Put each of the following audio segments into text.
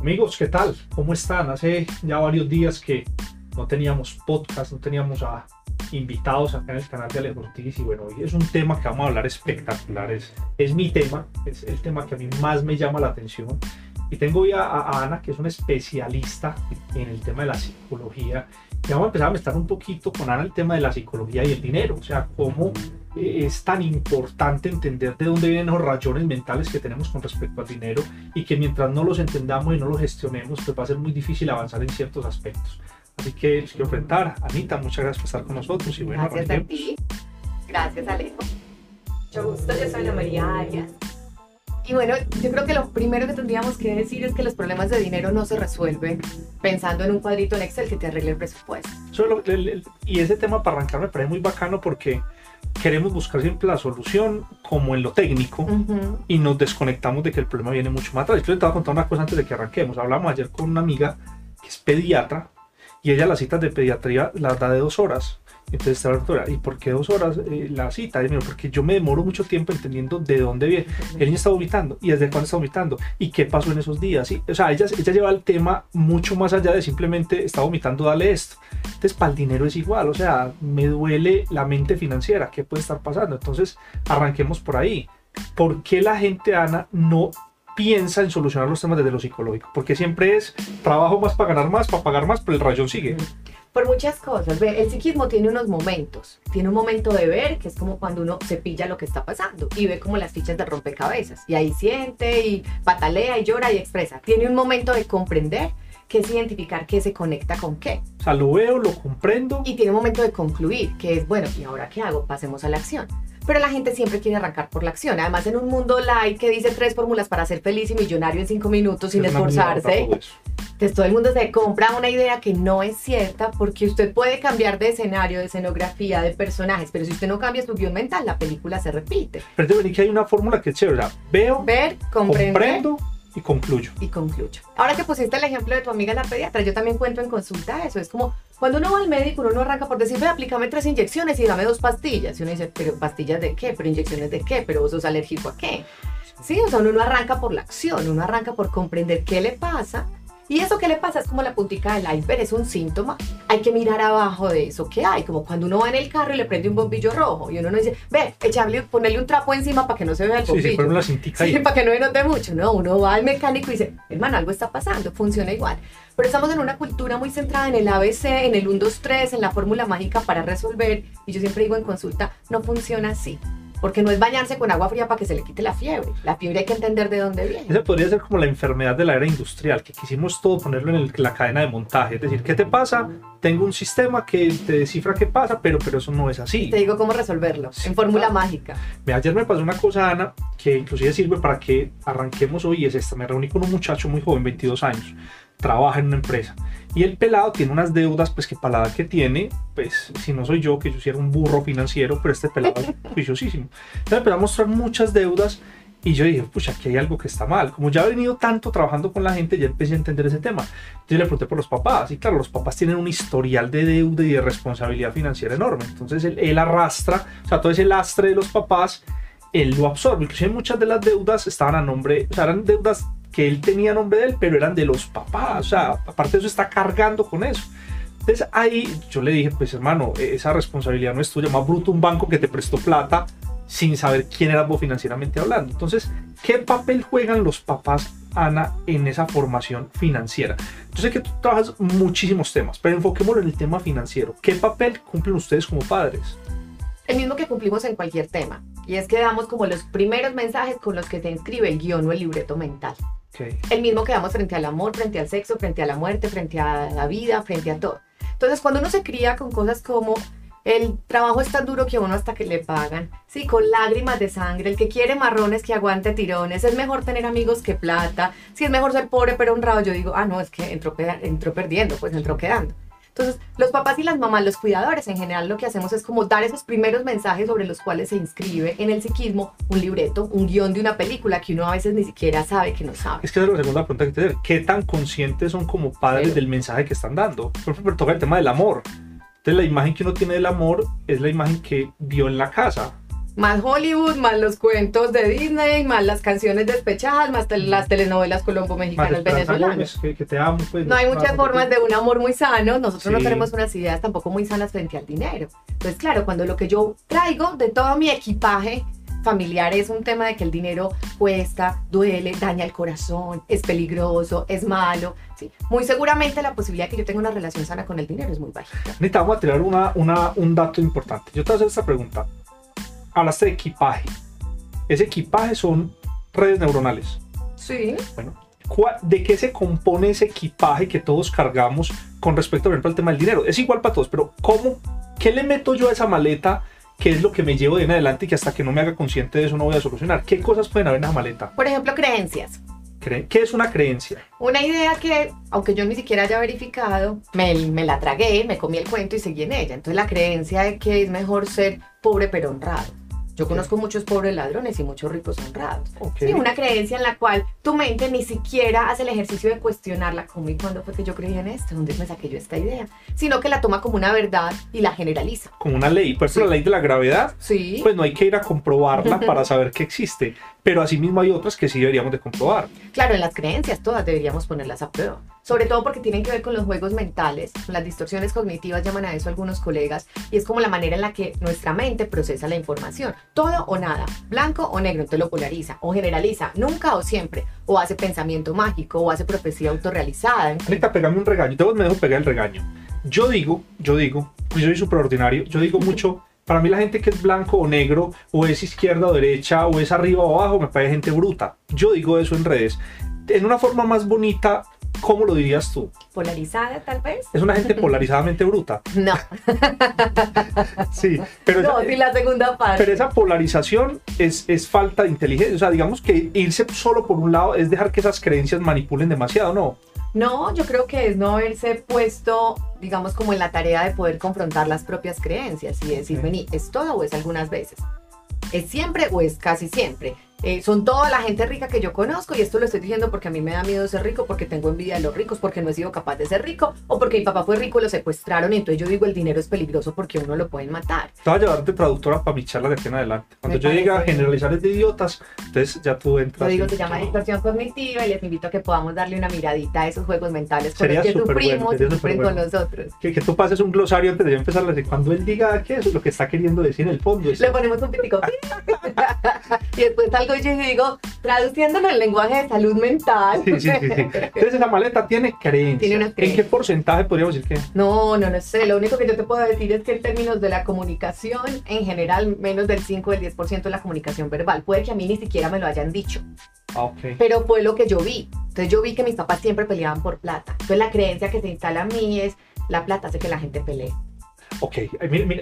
Amigos, ¿qué tal? ¿Cómo están? Hace ya varios días que no teníamos podcast, no teníamos a invitados acá en el canal de Alejo Ortiz y bueno, hoy es un tema que vamos a hablar espectacular, es, es mi tema, es el tema que a mí más me llama la atención y tengo hoy a, Ana, que es una especialista en el tema de la psicología. Y vamos a empezar a mezclar un poquito con Ana el tema de la psicología y el dinero. O sea, cómo eh, es tan importante entender de dónde vienen los rayones mentales que tenemos con respecto al dinero y que mientras no los entendamos y no los gestionemos, pues va a ser muy difícil avanzar en ciertos aspectos. Así que les quiero enfrentar. Anita, muchas gracias por estar con nosotros. Y bueno, gracias a ti. Gracias, Alejo. Mucho gusto. Yo soy Ana María Arias. Y bueno, yo creo que lo primero que tendríamos que decir es que los problemas de dinero no se resuelven pensando en un cuadrito en Excel que te arregle el presupuesto. Y ese tema para arrancar me parece muy bacano porque queremos buscar siempre la solución como en lo técnico y nos desconectamos de que el problema viene mucho más atrás. Yo te voy a contar una cosa antes de que arranquemos. Hablamos ayer con una amiga que es pediatra y ella las citas de pediatría las da de dos horas. Entonces está la doctora, ¿y por qué dos horas eh, la cita? Y porque yo me demoro mucho tiempo entendiendo de dónde viene. El niño está vomitando, ¿y desde cuándo está vomitando? ¿Y qué pasó en esos días? Y, o sea, ella, ella lleva el tema mucho más allá de simplemente está vomitando, dale esto. Entonces, para el dinero es igual, o sea, me duele la mente financiera, ¿qué puede estar pasando? Entonces, arranquemos por ahí. ¿Por qué la gente, Ana, no piensa en solucionar los temas desde lo psicológico? Porque siempre es trabajo más para ganar más, para pagar más, pero el rayón sigue por muchas cosas. Ve, el psiquismo tiene unos momentos. Tiene un momento de ver, que es como cuando uno se pilla lo que está pasando y ve como las fichas de rompecabezas. Y ahí siente y patalea y llora y expresa. Tiene un momento de comprender, que es identificar qué se conecta con qué. O sea, lo veo, lo comprendo. Y tiene un momento de concluir, que es, bueno, ¿y ahora qué hago? Pasemos a la acción pero la gente siempre quiere arrancar por la acción. Además, en un mundo light que dice tres fórmulas para ser feliz y millonario en cinco minutos sin esforzarse, entonces todo el mundo se compra una idea que no es cierta porque usted puede cambiar de escenario, de escenografía, de personajes, pero si usted no cambia su guion mental, la película se repite. Pero te que hay una fórmula que es chévere. Veo, ver, comprendo y concluyo. Y concluyo. Ahora que pusiste el ejemplo de tu amiga la pediatra, yo también cuento en consulta eso. Es como cuando uno va al médico, uno no arranca por decir, ve, aplícame tres inyecciones y dame dos pastillas. Y uno dice, pero pastillas de qué, pero inyecciones de qué, pero vos sos alérgico a qué. Sí, o sea, uno no arranca por la acción, uno arranca por comprender qué le pasa y eso que le pasa es como la puntica del iceberg, es un síntoma. Hay que mirar abajo de eso que hay, como cuando uno va en el carro y le prende un bombillo rojo y uno no dice, ve, echarle, ponerle un trapo encima para que no se vea el bombillo. Sí, sí, sí, para que no se note mucho. No, uno va al mecánico y dice, hermano, algo está pasando, funciona igual. Pero estamos en una cultura muy centrada en el ABC, en el 1, 2, 3, en la fórmula mágica para resolver. Y yo siempre digo en consulta, no funciona así porque no es bañarse con agua fría para que se le quite la fiebre. La fiebre hay que entender de dónde viene. Esa podría ser como la enfermedad de la era industrial, que quisimos todo ponerlo en la cadena de montaje. Es decir, ¿qué te pasa? Tengo un sistema que te descifra qué pasa, pero, pero eso no es así. Te digo cómo resolverlo, en fórmula mágica. ayer me pasó una cosa, Ana, que inclusive sirve para que arranquemos hoy, es esta. Me reuní con un muchacho muy joven, 22 años, trabaja en una empresa y el pelado tiene unas deudas, pues que para la edad que tiene, pues si no soy yo, que yo sí era un burro financiero, pero este pelado es juiciosísimo. Entonces empezó a mostrar muchas deudas y yo dije, pucha, aquí hay algo que está mal. Como ya he venido tanto trabajando con la gente, ya empecé a entender ese tema. Entonces le pregunté por los papás. Y claro, los papás tienen un historial de deuda y de responsabilidad financiera enorme. Entonces él, él arrastra, o sea, todo ese lastre de los papás, él lo absorbe. Inclusive muchas de las deudas estaban a nombre, o sea, eran deudas que él tenía nombre de él, pero eran de los papás. O sea, aparte de eso, está cargando con eso. Entonces ahí yo le dije, pues hermano, esa responsabilidad no es tuya, más bruto un banco que te prestó plata sin saber quién eras vos financieramente hablando. Entonces, ¿qué papel juegan los papás, Ana, en esa formación financiera? Yo sé que tú trabajas muchísimos temas, pero enfoquémoslo en el tema financiero. ¿Qué papel cumplen ustedes como padres? El mismo que cumplimos en cualquier tema, y es que damos como los primeros mensajes con los que se inscribe el guion o el libreto mental. El mismo que damos frente al amor, frente al sexo, frente a la muerte, frente a la vida, frente a todo. Entonces, cuando uno se cría con cosas como el trabajo es tan duro que uno hasta que le pagan, sí, con lágrimas de sangre, el que quiere marrones que aguante tirones, es mejor tener amigos que plata, si es mejor ser pobre pero honrado, yo digo, ah, no, es que entró, entró perdiendo, pues entró quedando. Entonces, los papás y las mamás, los cuidadores en general, lo que hacemos es como dar esos primeros mensajes sobre los cuales se inscribe en el psiquismo un libreto, un guion de una película que uno a veces ni siquiera sabe que no sabe. Es que es la segunda pregunta que te hacer. ¿Qué tan conscientes son como padres del mensaje que están dando? Por ejemplo, toca el tema del amor. Entonces, la imagen que uno tiene del amor es la imagen que vio en la casa. Más Hollywood, más los cuentos de Disney, más las canciones despechadas, más las telenovelas colombo-mexicanas venezolanas. Que, te amo, pues, no hay muchas formas de un amor muy sano. Nosotros no tenemos unas ideas tampoco muy sanas frente al dinero. Entonces, claro, cuando lo que yo traigo de todo mi equipaje familiar es un tema de que el dinero cuesta, duele, daña el corazón, es peligroso, es malo. Sí. Muy seguramente la posibilidad de que yo tenga una relación sana con el dinero es muy baja. Necesitamos a tirar una, una, un dato importante. Yo te voy a hacer esta pregunta. Hablaste de equipaje. Ese equipaje son redes neuronales. Sí. Bueno, ¿de qué se compone ese equipaje que todos cargamos con respecto, por ejemplo, al tema del dinero? Es igual para todos, pero ¿cómo, qué le meto yo a esa maleta qué es lo que me llevo de en adelante y que hasta que no me haga consciente de eso no voy a solucionar. ¿Qué cosas pueden haber en esa maleta? Por ejemplo, creencias. ¿Qué es una creencia? Una idea que, aunque yo ni siquiera haya verificado, me, me, la tragué, me comí el cuento y seguí en ella. Entonces la creencia de que es mejor ser pobre pero honrado. Yo conozco muchos pobres ladrones y muchos ricos honrados. Sí, una creencia en la cual tu mente ni siquiera hace el ejercicio de cuestionarla, como y cuándo fue que yo creía en esto, dónde me saqué yo esta idea, sino que la toma como una verdad y la generaliza. Como una ley, pues la ley de la gravedad, sí. pues no hay que ir a comprobarla para saber que existe, pero asimismo hay otras que sí deberíamos de comprobar. Claro, en las creencias todas deberíamos ponerlas a prueba sobre todo porque tienen que ver con los juegos mentales, las distorsiones cognitivas llaman a eso algunos colegas, y es como la manera en la que nuestra mente procesa la información. Todo o nada, blanco o negro, te lo polariza, o generaliza, nunca o siempre, o hace pensamiento mágico, o hace profecía autorrealizada. Ahorita pegame un regaño, te me dejo pegar el regaño. Yo digo, yo digo, pues yo soy superordinario, yo digo mucho para mí la gente que es blanco o negro, o es izquierda o derecha, o es arriba o abajo, me parece gente bruta. Yo digo eso en redes. En una forma más bonita, ¿Cómo lo dirías tú? Polarizada, tal vez. Es una gente polarizadamente bruta. No. sí, pero. No, sí, la segunda parte. Pero esa polarización es, es falta de inteligencia. O sea, digamos que irse solo por un lado es dejar que esas creencias manipulen demasiado, ¿no? No, yo creo que es no haberse puesto, digamos, como en la tarea de poder confrontar las propias creencias y decir, vení, ¿es todo o es algunas veces? ¿Es siempre o es casi siempre? Eh, son toda la gente rica que yo conozco y esto lo estoy diciendo porque a mí me da miedo ser rico, porque tengo envidia de los ricos, porque no he sido capaz de ser rico o porque mi papá fue rico y lo secuestraron y entonces yo digo el dinero es peligroso porque uno lo pueden matar. Te voy a llevar de traductora para mi charla de aquí en adelante. Cuando yo diga generalizar es de idiotas, entonces ya tú entras. Yo digo, se llama distorsión cognitiva y les invito a que podamos darle una miradita a esos juegos mentales con los que sufrimos bueno, y sufren con nosotros. Que, que, tú pases un glosario antes de empezar a decir, cuando él diga que es lo que está queriendo decir en el fondo. Le ponemos un pitico. y después salgo yo y digo, traduciéndolo en lenguaje de salud mental. Sí, sí, sí, Entonces esa maleta tiene creencias. ¿En qué porcentaje podríamos decir que? No, no, no sé. Lo único que yo te puedo decir es que en términos de la comunicación, en general, menos del 5 o del 10% de la comunicación verbal. Puede que a mí ni siquiera me lo hayan dicho. Ah, okay. Pero fue lo que yo vi. Entonces yo vi que mis papás siempre peleaban por plata. Entonces la creencia que se instala a mí es, la plata hace que la gente pelee. Ok,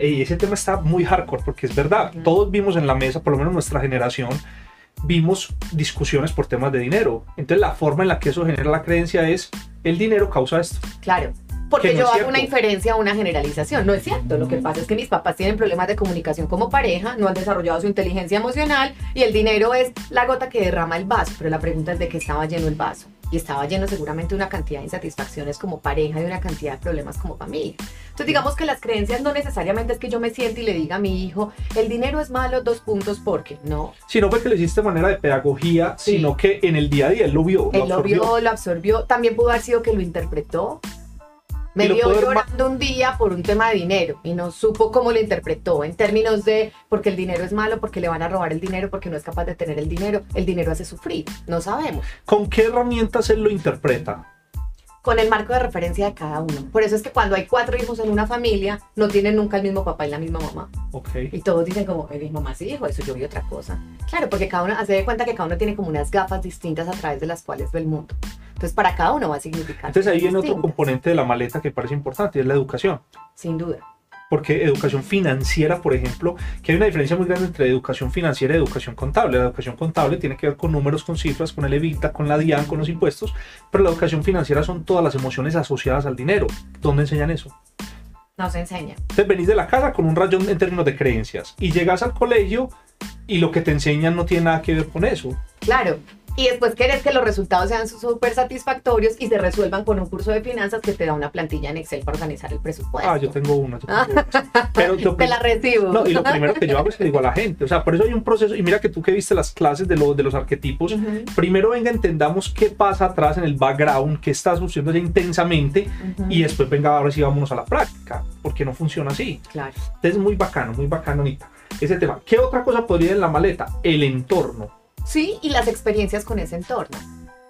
y ese tema está muy hardcore porque es verdad, todos vimos en la mesa, por lo menos nuestra generación, vimos discusiones por temas de dinero. Entonces la forma en la que eso genera la creencia es el dinero causa esto. Claro. Porque yo hago una inferencia o una generalización. No es cierto. Lo que pasa es que mis papás tienen problemas de comunicación como pareja, no han desarrollado su inteligencia emocional y el dinero es la gota que derrama el vaso. Pero la pregunta es de qué estaba lleno el vaso y estaba lleno seguramente de una cantidad de insatisfacciones como pareja y una cantidad de problemas como familia. Entonces digamos que las creencias no necesariamente es que yo me siente y le diga a mi hijo, el dinero es malo, dos puntos, porque no. Sino porque lo hiciste de manera de pedagogía, sino que en el día a día él lo vio. Él lo, vio, lo absorbió. También pudo haber sido que lo interpretó me vio llorando un día por un tema de dinero y no supo cómo lo interpretó en términos de porque el dinero es malo, porque le van a robar el dinero, porque no es capaz de tener el dinero. El dinero hace sufrir, no sabemos. ¿Con qué herramientas él lo interpreta? Con el marco de referencia de cada uno. Por eso es que cuando hay cuatro hijos en una familia, no tienen nunca el mismo papá y la misma mamá. Okay. Y todos dicen como, mi mamá sí dijo eso, yo vi otra cosa. Claro, porque cada uno hace de cuenta que cada uno tiene como unas gafas distintas a través de las cuales ve el mundo. Entonces, para cada uno va a significar. Entonces, ahí viene otro componente de la maleta que parece importante, y es la educación. Sin duda. Porque educación financiera, por ejemplo, que hay una diferencia muy grande entre educación financiera y educación contable. La educación contable tiene que ver con números, con cifras, con el EBITDA, con la DIAN, con los impuestos, pero la educación financiera son todas las emociones asociadas al dinero. ¿Dónde enseñan eso? No se enseña. Entonces venís de la casa con un rayón en términos de creencias y llegas al colegio y lo que te enseñan no tiene nada que ver con eso. Claro, y después querés que los resultados sean súper satisfactorios y se resuelvan con un curso de finanzas que te da una plantilla en Excel para organizar el presupuesto. Ah, yo tengo una. Pero te la recibo. No, y lo primero que yo hago es que digo a la gente, o sea, por eso hay un proceso, y mira que tú que viste las clases de, lo, de los arquetipos, primero venga, entendamos qué pasa atrás en el background, qué está sucediendo ya intensamente, y después venga, ahora sí vámonos a la práctica, porque no funciona así. Claro. Entonces, muy bacano, muy bacano, Anita, ese tema. ¿Qué otra cosa podría ir en la maleta? El entorno ¿sí? Y las experiencias con ese entorno.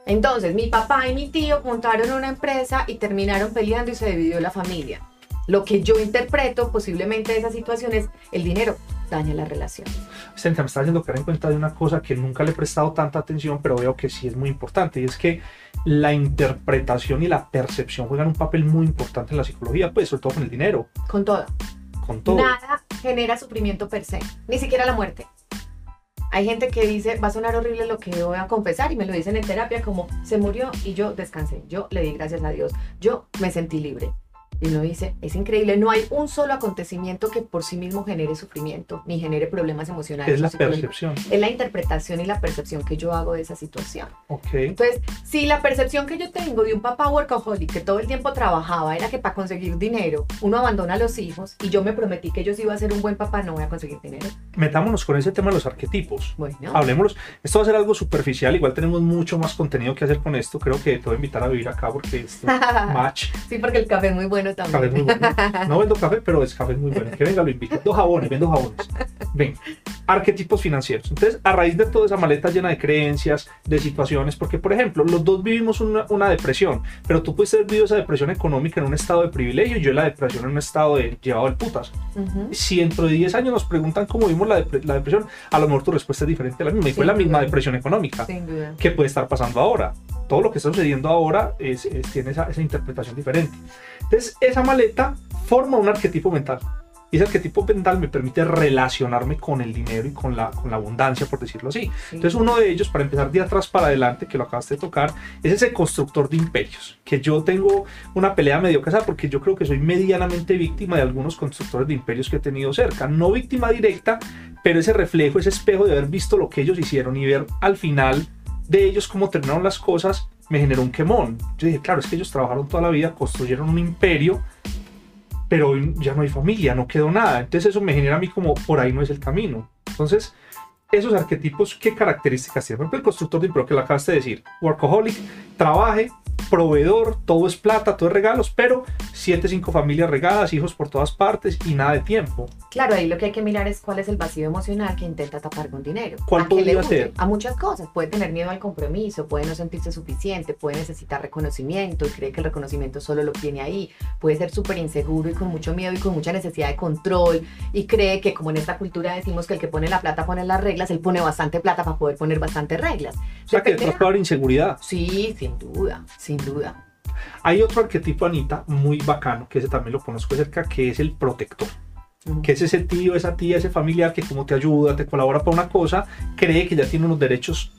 Entonces, mi papá y mi tío montaron una empresa y terminaron peleando y se dividió la familia. Lo que yo interpreto posiblemente de esa situación es el dinero daña la relación. me está haciendo caer en cuenta de una cosa que nunca le he prestado tanta atención, pero veo que sí es muy importante, y es que la interpretación y la percepción juegan un papel muy importante en la psicología, pues sobre todo con el dinero. Con todo. Con todo. Nada genera sufrimiento per se, ni siquiera la muerte. Hay gente que dice, va a sonar horrible lo que voy a confesar y me lo dicen en terapia como se murió y yo descansé, yo le di gracias a Dios, yo me sentí libre. Y uno dice, es increíble, no hay un solo acontecimiento que por sí mismo genere sufrimiento ni genere problemas emocionales. Es la percepción. Es la interpretación y la percepción que yo hago de esa situación. Okay. Entonces, si la percepción que yo tengo de un papá workaholic que todo el tiempo trabajaba era que para conseguir dinero uno abandona a los hijos y yo me prometí que ellos iba a ser un buen papá, no voy a conseguir dinero. Metámonos con ese tema de los arquetipos. Bueno. Hablemoslos. Esto va a ser algo superficial, igual tenemos mucho más contenido que hacer con esto. Creo que te voy a invitar a vivir acá porque es match. Sí, porque el café es muy bueno Café muy bueno. No vendo café, pero es café muy bueno. Que venga, lo invito. Vendo jabones, vendo jabones. Ven, arquetipos financieros. Entonces, a raíz de toda esa maleta llena de creencias, de situaciones, porque, por ejemplo, los dos vivimos una, depresión, pero tú puedes haber vivido esa depresión económica en un estado de privilegio y yo la depresión en un estado de llevado al putas. Si dentro de 10 años nos preguntan cómo vimos la, depresión, a lo mejor tu respuesta es diferente a la misma. Y fue la misma depresión económica. ¿Qué puede estar pasando ahora? Todo lo que está sucediendo ahora es, tiene esa, esa interpretación diferente. Entonces, esa maleta forma un arquetipo mental. Y ese arquetipo mental me permite relacionarme con el dinero y con la, con la abundancia, por decirlo así. Entonces, uno de ellos, para empezar de atrás para adelante, que lo acabaste de tocar, es ese constructor de imperios. Que yo tengo una pelea medio casada porque yo creo que soy medianamente víctima de algunos constructores de imperios que he tenido cerca. No víctima directa, pero ese reflejo, ese espejo de haber visto lo que ellos hicieron y ver al final de ellos cómo terminaron las cosas, me generó un quemón. Yo dije, claro, es que ellos trabajaron toda la vida, construyeron un imperio, pero hoy ya no hay familia, no quedó nada. Entonces eso me genera a mí como, por ahí no es el camino. Entonces, esos arquetipos, ¿qué características tienen? Por ejemplo, el constructor de imperio que lo acabaste de decir, workaholic, trabaje, proveedor, todo es plata, todo es regalos, pero siete, cinco familias regadas, hijos por todas partes y nada de tiempo. Claro, ahí lo que hay que mirar es cuál es el vacío emocional que intenta tapar con dinero. ¿Cuál ¿A podría ser? A muchas cosas. Puede tener miedo al compromiso, puede no sentirse suficiente, puede necesitar reconocimiento y cree que el reconocimiento solo lo tiene ahí. Puede ser súper inseguro y con mucho miedo y con mucha necesidad de control y cree que como en esta cultura decimos que el que pone la plata pone las reglas, él pone bastante plata para poder poner bastantes reglas. O sea, que detrás puede haber inseguridad. Sí, sin duda, sin duda. Hay otro arquetipo, Anita, muy bacano, que ese también lo conozco de cerca, que es el protector. Que es ese tío, esa tía, ese familiar que como te ayuda, te colabora para una cosa, cree que ya tiene unos derechos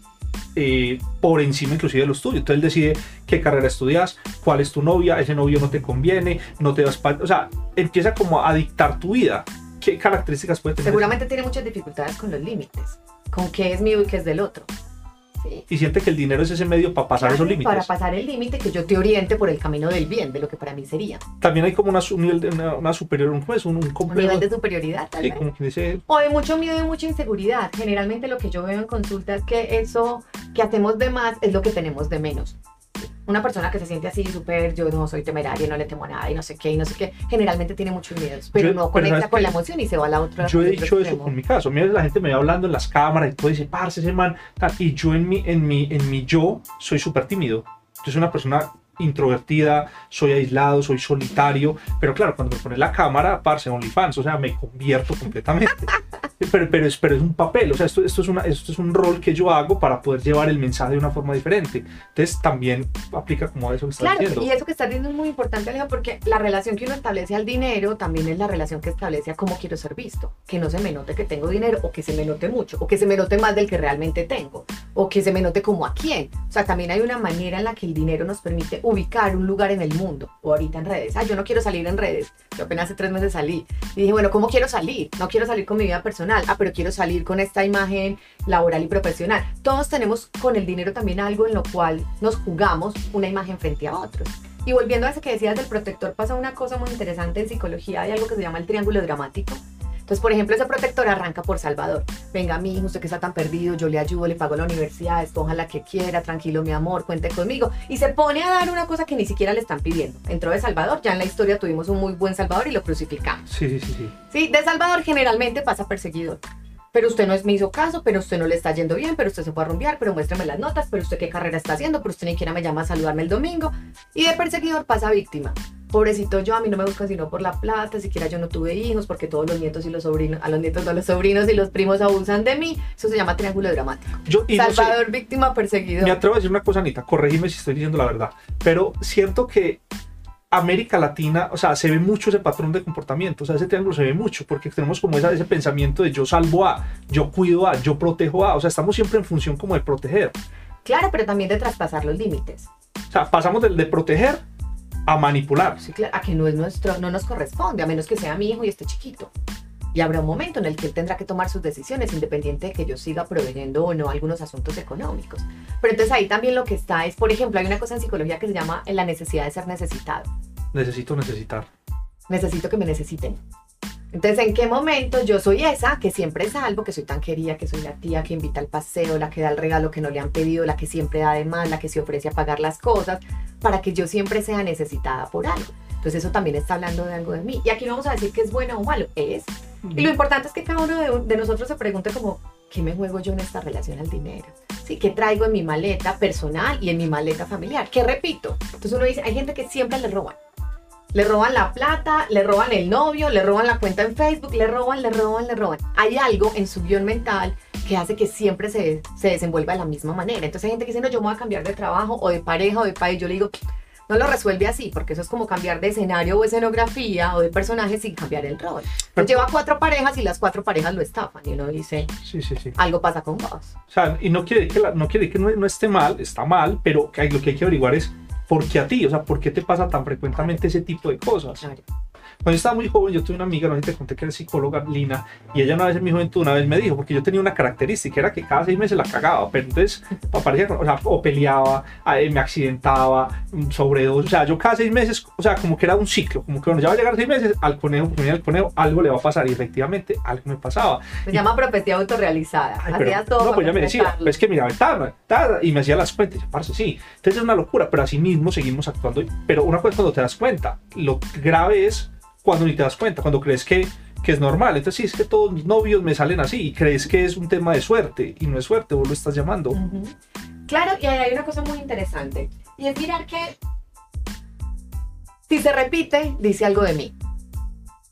eh, por encima inclusive de los tuyos. Entonces él decide qué carrera estudias, cuál es tu novia, ese novio no te conviene, no te das... O sea, empieza como a dictar tu vida. ¿Qué características puede tener? Seguramente tiene muchas dificultades con los límites, con qué es mío y qué es del otro. Y siente que el dinero es ese medio para pasar esos límites. Para pasar el límite, que yo te oriente por el camino del bien, de lo que para mí sería. También hay como una, un nivel de una, superior, un, pues, un, un, nivel de superioridad, tal vez. O de mucho miedo y mucha inseguridad. Generalmente lo que yo veo en consulta es que eso que hacemos de más es lo que tenemos de menos una persona que se siente así súper, yo no soy temeraria, no le temo a nada y no sé qué, y no sé qué, generalmente tiene muchos miedos, pero no conecta con la emoción y se va a la otra. Yo he dicho eso con mi caso, mira, la gente me va hablando en las cámaras y todo dice, parce, ese man, y yo en mi, en mi, en mi yo soy súper tímido. Yo soy una persona introvertida, soy aislado, soy solitario, pero claro, cuando me pone la cámara, parce, OnlyFans, o sea, me convierto completamente. pero, pero, es, pero es un papel, o sea, esto, esto, es una, esto es un rol que yo hago para poder llevar el mensaje de una forma diferente. Entonces también aplica como a eso que estás claro, diciendo. Y eso que estás diciendo es muy importante, Alejo, porque la relación que uno establece al dinero también es la relación que establece a cómo quiero ser visto. Que no se me note que tengo dinero o que se me note mucho o que se me note más del que realmente tengo o que se me note como a quién. O sea, también hay una manera en la que el dinero nos permite ubicar un lugar en el mundo o ahorita en redes. Ah, yo no quiero salir en redes. Yo apenas hace tres meses salí. Y dije, bueno, ¿cómo quiero salir? No quiero salir con mi vida personal Ah, pero quiero salir con esta imagen laboral y profesional. Todos tenemos con el dinero también algo en lo cual nos jugamos una imagen frente a otros. Y volviendo a eso que decías del protector, pasa una cosa muy interesante en psicología, hay algo que se llama el triángulo dramático. Entonces, por ejemplo, ese protector arranca por Salvador. Venga, mi hijo, usted que está tan perdido, yo le ayudo, le pago la universidad, escoja la que quiera, tranquilo, mi amor, cuente conmigo. Y se pone a dar una cosa que ni siquiera le están pidiendo. Entró de Salvador, ya en la historia tuvimos un muy buen Salvador y lo crucificamos. Sí, sí, sí. Sí, sí de Salvador generalmente pasa perseguidor pero usted no es, me hizo caso, pero usted no le está yendo bien, pero usted se fue a rumbear, pero muéstrame las notas, pero usted qué carrera está haciendo, pero usted ni siquiera me llama a saludarme el domingo. Y de perseguidor pasa víctima. Pobrecito yo, a mí no me buscan sino por la plata, siquiera yo no tuve hijos, porque todos los nietos y los sobrinos, a los nietos de los sobrinos y los primos abusan de mí. Eso se llama triángulo dramático. Yo, Salvador, víctima, perseguidor. Me atrevo a decir una cosa, Anita, corregime si estoy diciendo la verdad, pero siento que América Latina, o sea, se ve mucho ese patrón de comportamiento, o sea, ese triángulo se ve mucho, porque tenemos como ese pensamiento de yo salvo a, yo cuido a, yo protejo a, o sea, estamos siempre en función como de proteger. Claro, pero también de traspasar los límites. O sea, pasamos de, de proteger a manipular. Sí, claro, a que no es nuestro, no nos corresponde, a menos que sea mi hijo y esté chiquito. Y habrá un momento en el que él tendrá que tomar sus decisiones, independiente de que yo siga proveyendo o no algunos asuntos económicos. Pero entonces ahí también lo que está es, por ejemplo, hay una cosa en psicología que se llama la necesidad de ser necesitado. Necesito necesitar. Necesito que me necesiten. Entonces, ¿en qué momento yo soy esa que siempre salvo, que soy tan querida, que soy la tía que invita al paseo, la que da el regalo que no le han pedido, la que siempre da de más, la que se ofrece a pagar las cosas, para que yo siempre sea necesitada por algo? Entonces, eso también está hablando de algo de mí. Y aquí no vamos a decir que es bueno o malo, es y lo importante es que cada uno de, nosotros se pregunte como, ¿qué me juego yo en esta relación al dinero? ¿Sí? ¿Qué traigo en mi maleta personal y en mi maleta familiar? ¿Qué repito? Entonces uno dice, hay gente que siempre le roban. Le roban la plata, le roban el novio, le roban la cuenta en Facebook, le roban, le roban, le roban. Hay algo en su guion mental que hace que siempre se, se desenvuelva de la misma manera. Entonces hay gente que dice, no, yo me voy a cambiar de trabajo o de pareja o de país. Yo le digo, no lo resuelve así, porque eso es como cambiar de escenario o escenografía o de personaje sin cambiar el rol. Pero, lleva cuatro parejas y las cuatro parejas lo estafan y uno dice, sí, sí, sí. algo pasa con vos. O sea, y no quiere que, no, quiere que no, esté mal, está mal, pero que lo que hay que averiguar es por qué a ti, o sea, por qué te pasa tan frecuentemente ese tipo de cosas. Claro. Cuando yo estaba muy joven, yo tuve una amiga, no sé si te conté que era psicóloga, Lina, y ella una vez en mi juventud, una vez me dijo, porque yo tenía una característica, era que cada seis meses la cagaba, pero entonces aparecía, o sea, o peleaba, me accidentaba, sobredosis, o sea, yo cada seis meses, o sea, como que era un ciclo, como que bueno, ya va a llegar seis meses, al conejo, pues venía el conejo, algo le va a pasar, y efectivamente algo me pasaba. Se llama profecía autorrealizada. Hacía todo. No, pues ya me decía, es que mira, tarda, tarda, y me hacía las cuentas, y parce, sí. Entonces es una locura, pero así mismo seguimos actuando. Pero una cosa cuando te das cuenta, lo grave es cuando ni te das cuenta, cuando crees que, que es normal. Entonces, sí, es que todos mis novios me salen así y crees que es un tema de suerte y no es suerte, vos lo estás llamando. Claro, y hay una cosa muy interesante y es mirar que si se repite, dice algo de mí.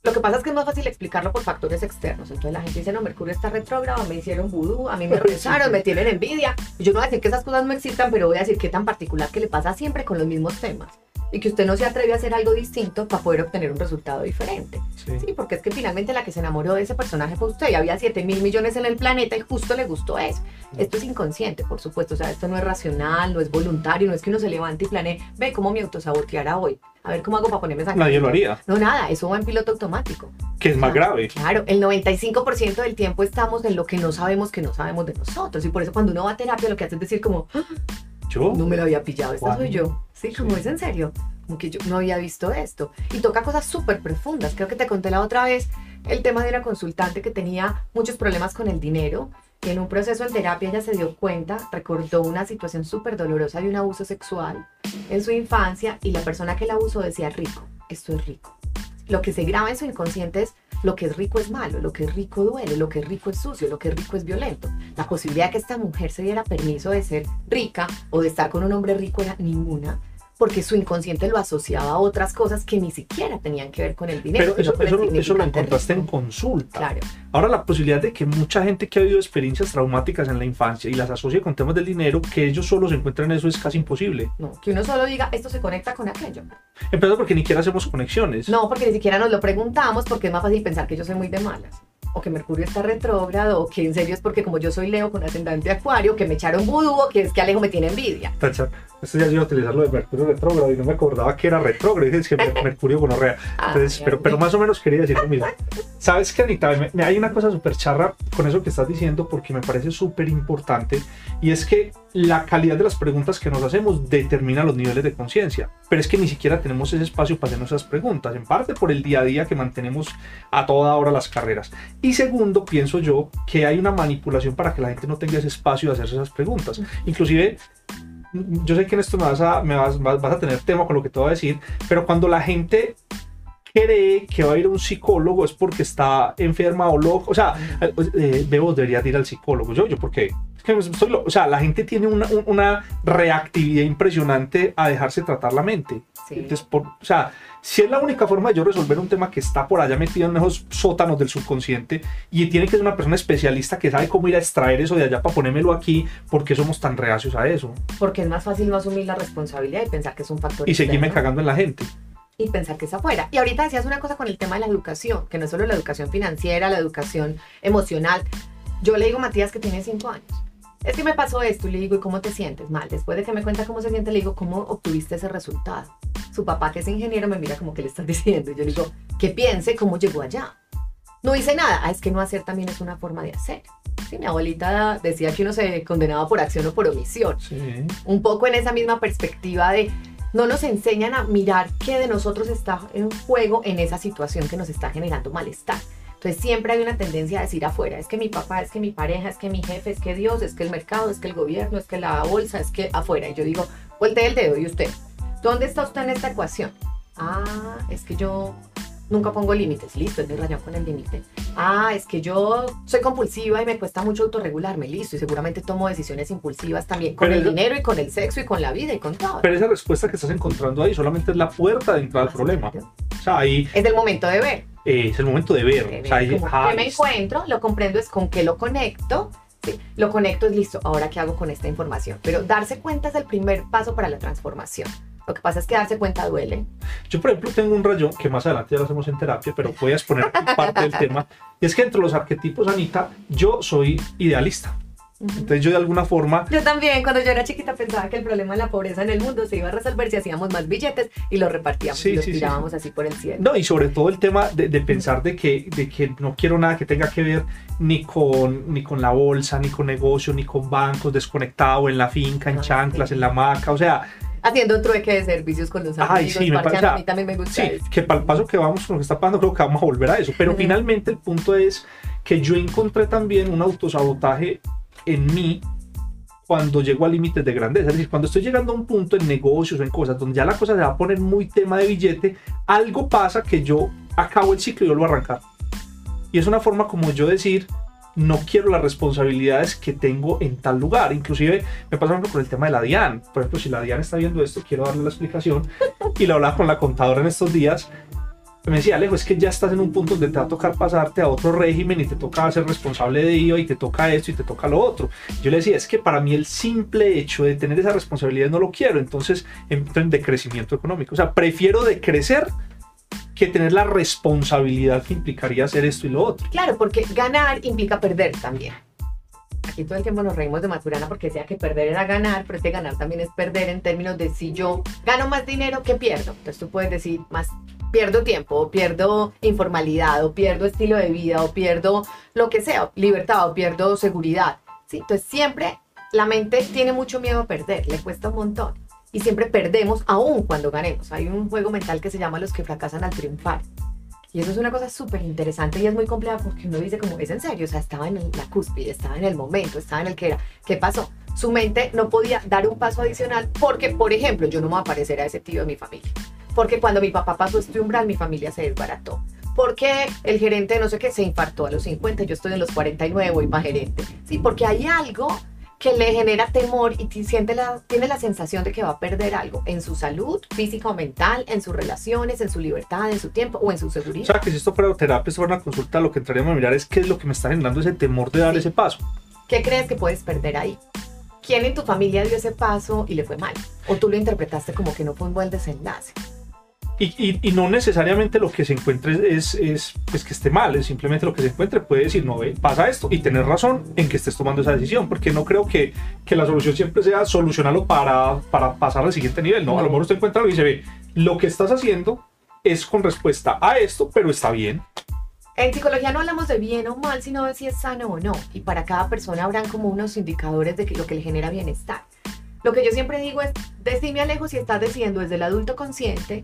Lo que pasa es que es más fácil explicarlo por factores externos. Entonces la gente dice, no, Mercurio está retrógrado, me hicieron vudú, a mí me rezaron, me tienen envidia. Y yo no voy a decir que esas cosas no existan, pero voy a decir qué tan particular que le pasa siempre con los mismos temas y que usted no se atreve a hacer algo distinto para poder obtener un resultado diferente. Sí. porque es que finalmente la que se enamoró de ese personaje fue usted y había 7 mil millones en el planeta y justo le gustó eso. Esto es inconsciente, por supuesto, o sea, esto no es racional, no es voluntario, no es que uno se levante y planee, ve cómo me autosaboteara hoy. A ver cómo hago para ponerme esa Nadie lo haría. No, nada, eso va en piloto automático. Que es más grave. Claro, el 95% del tiempo estamos en lo que no sabemos que no sabemos de nosotros. Y por eso cuando uno va a terapia lo que hace es decir como, ah, yo no me lo había pillado, esta soy yo. Sí, como es en serio como que yo no había visto esto. Y toca cosas súper profundas. Creo que te conté la otra vez el tema de una consultante que tenía muchos problemas con el dinero. Y en un proceso en terapia ella se dio cuenta, recordó una situación súper dolorosa de un abuso sexual en su infancia y la persona que la abusó decía rico, esto es rico. Lo que se graba en su inconsciente es lo que es rico es malo, lo que es rico duele, lo que es rico es sucio, lo que es rico es violento. La posibilidad de que esta mujer se diera permiso de ser rica o de estar con un hombre rico era ninguna porque su inconsciente lo asociaba a otras cosas que ni siquiera tenían que ver con el dinero. Pero eso, eso, lo encontraste en consulta. Claro. Ahora la posibilidad de que mucha gente que ha vivido experiencias traumáticas en la infancia y las asocie con temas del dinero, que ellos solo se encuentren en eso es casi imposible. No, que uno solo diga, esto se conecta con aquello. Empezando porque ni siquiera hacemos conexiones. No, porque ni siquiera nos lo preguntamos porque es más fácil pensar que yo soy muy de malas o que Mercurio está retrógrado, o que en serio es porque como yo soy Leo con ascendente Acuario, que me echaron vudú, o que es que Alejo me tiene envidia. Esto ya iba a utilizar lo de Mercurio retrógrado y no me acordaba que era retrógrado. Dije, es que Mercurio gonorrea. Entonces, pero, pero más o menos quería decir lo mismo. ¿Sabes qué, Anita? Me, hay una cosa súper charra con eso que estás diciendo porque me parece súper importante y es que la calidad de las preguntas que nos hacemos determina los niveles de conciencia. Pero es que ni siquiera tenemos ese espacio para hacernos esas preguntas, en parte por el día a día que mantenemos a toda hora las carreras. Y segundo, pienso yo que hay una manipulación para que la gente no tenga ese espacio de hacerse esas preguntas. Inclusive yo sé que en esto me vas a, me vas, vas, a tener tema con lo que te voy a decir, pero cuando la gente cree que va a ir a un psicólogo es porque está enferma o loco. O sea, eh, eh debería ir al psicólogo. Yo, yo, ¿por qué? Es que estoy o sea, la gente tiene una, una, reactividad impresionante a dejarse tratar la mente. Entonces, por, o sea, si es la única forma de yo resolver un tema que está por allá metido en esos sótanos del subconsciente y tiene que ser una persona especialista que sabe cómo ir a extraer eso de allá para ponérmelo aquí, ¿por qué somos tan reacios a eso? Porque es más fácil no asumir la responsabilidad y pensar que es un factor. Y seguirme cagando en la gente y pensar que es afuera. Y ahorita decías una cosa con el tema de la educación, que no es solo la educación financiera, la educación emocional. Yo le digo a Matías que tiene cinco años es que me pasó esto y le digo, ¿y cómo te sientes? Mal. Después de que me cuenta cómo se siente, le digo, ¿cómo obtuviste ese resultado? Su papá, que es ingeniero, me mira como que le estás diciendo. Y yo le digo, que piense cómo llegó allá. No dice nada. Ah, es que no hacer también es una forma de hacer. Sí, mi abuelita decía que uno se condenaba por acción o por omisión. Un poco en esa misma perspectiva de no nos enseñan a mirar qué de nosotros está en juego en esa situación que nos está generando malestar. Entonces siempre hay una tendencia a decir afuera, es que mi papá, es que mi pareja, es que mi jefe, es que Dios, es que el mercado, es que el gobierno, es que la bolsa, es que afuera. Y yo digo, voltee el dedo y usted, ¿dónde está usted en esta ecuación? Ah, es que yo nunca pongo límites, listo, es mi rayón con el límite. Ah, es que yo soy compulsiva y me cuesta mucho autorregularme, listo, y seguramente tomo decisiones impulsivas también con el dinero y con el sexo y con la vida y con todo. Pero esa respuesta que estás encontrando ahí solamente es la puerta de entrada al problema. O sea, ahí... Es el momento de ver es el momento de ver. o sea, que me encuentro, lo comprendo es con qué lo conecto. Sí, lo conecto es listo, ahora qué hago con esta información. Pero darse cuenta es el primer paso para la transformación. Lo que pasa es que darse cuenta duele. Yo, por ejemplo, tengo un rayón que más adelante ya lo hacemos en terapia, pero voy a exponer parte del tema. Y es que entre los arquetipos, Anita, yo soy idealista. Entonces yo de alguna forma... Yo también, cuando yo era chiquita pensaba que el problema de la pobreza en el mundo se iba a resolver si hacíamos más billetes y los repartíamos y los tirábamos así por el cielo. No, y sobre todo el tema de, pensar de que, de que no quiero nada que tenga que ver ni con, ni con la bolsa, ni con negocio, ni con bancos, desconectado en la finca, en ah, chanclas, en la maca, o sea... Haciendo trueque de servicios con los amigos, Ay, sí, me parece, a mí también me gusta Sí, que para el paso que vamos con lo que está pasando creo que vamos a volver a eso, pero finalmente el punto es que yo encontré también un autosabotaje en mí cuando llego a límites de grandeza. Es decir, cuando estoy llegando a un punto en negocios o en cosas donde ya la cosa se va a poner muy tema de billete, algo pasa que yo acabo el ciclo y vuelvo a arrancar. Y es una forma como yo decir, no quiero las responsabilidades que tengo en tal lugar. Inclusive me pasa con el tema de la DIAN. Por ejemplo, si la DIAN está viendo esto, quiero darle la explicación. Y la hablaba con la contadora en estos días me decía, Alejo, es que ya estás en un punto donde te va a tocar pasarte a otro régimen y te toca ser responsable de ello y te toca esto y te toca lo otro. Yo le decía, es que para mí el simple hecho de tener esa responsabilidad no lo quiero, entonces entro en decrecimiento económico. O sea, prefiero decrecer que tener la responsabilidad que implicaría hacer esto y lo otro. Claro, porque ganar implica perder también. Aquí todo el tiempo nos reímos de Maturana porque decía que perder era ganar, pero este ganar también es perder en términos de si yo gano más dinero, que pierdo? Entonces tú puedes decir más pierdo tiempo, o pierdo informalidad, o pierdo estilo de vida, o pierdo lo que sea, libertad, o pierdo seguridad. ¿sí? Entonces siempre la mente tiene mucho miedo a perder, le cuesta un montón. Y siempre perdemos aún cuando ganemos. Hay un juego mental que se llama los que fracasan al triunfar. Y eso es una cosa súper interesante y es muy compleja porque uno dice como, es en serio, o sea, estaba en la cúspide, estaba en el momento, estaba en el que era. ¿Qué pasó? Su mente no podía dar un paso adicional porque, por ejemplo, yo no me voy a parecer a ese tío de mi familia porque cuando mi papá pasó este umbral, mi familia se desbarató. Porque el gerente no sé qué se infartó a los 50, yo estoy en los 49, voy para gerente. Sí, porque hay algo que le genera temor y siente la, tiene la sensación de que va a perder algo en su salud física o mental, en sus relaciones, en su libertad, en su tiempo o en su seguridad. O sea, que si esto fuera terapia, fuera una consulta, lo que entraríamos a mirar es qué es lo que me está generando ese temor de dar ese paso. ¿Qué crees que puedes perder ahí? ¿Quién en tu familia dio ese paso y le fue mal? ¿O tú lo interpretaste como que no fue un buen desenlace? Y, y, no necesariamente lo que se encuentre es, es pues, que esté mal, es simplemente lo que se encuentre puede decir, no, ve, pasa esto y tener razón en que estés tomando esa decisión, porque no creo que, que la solución siempre sea solucionarlo para, para pasar al siguiente nivel, ¿no? A lo mejor usted encuentra algo y dice, ve, lo que estás haciendo es con respuesta a esto, pero está bien. En psicología no hablamos de bien o mal, sino de si es sano o no. Y para cada persona habrán como unos indicadores de que lo que le genera bienestar. Lo que yo siempre digo es, decime Alejo si estás decidiendo desde el adulto consciente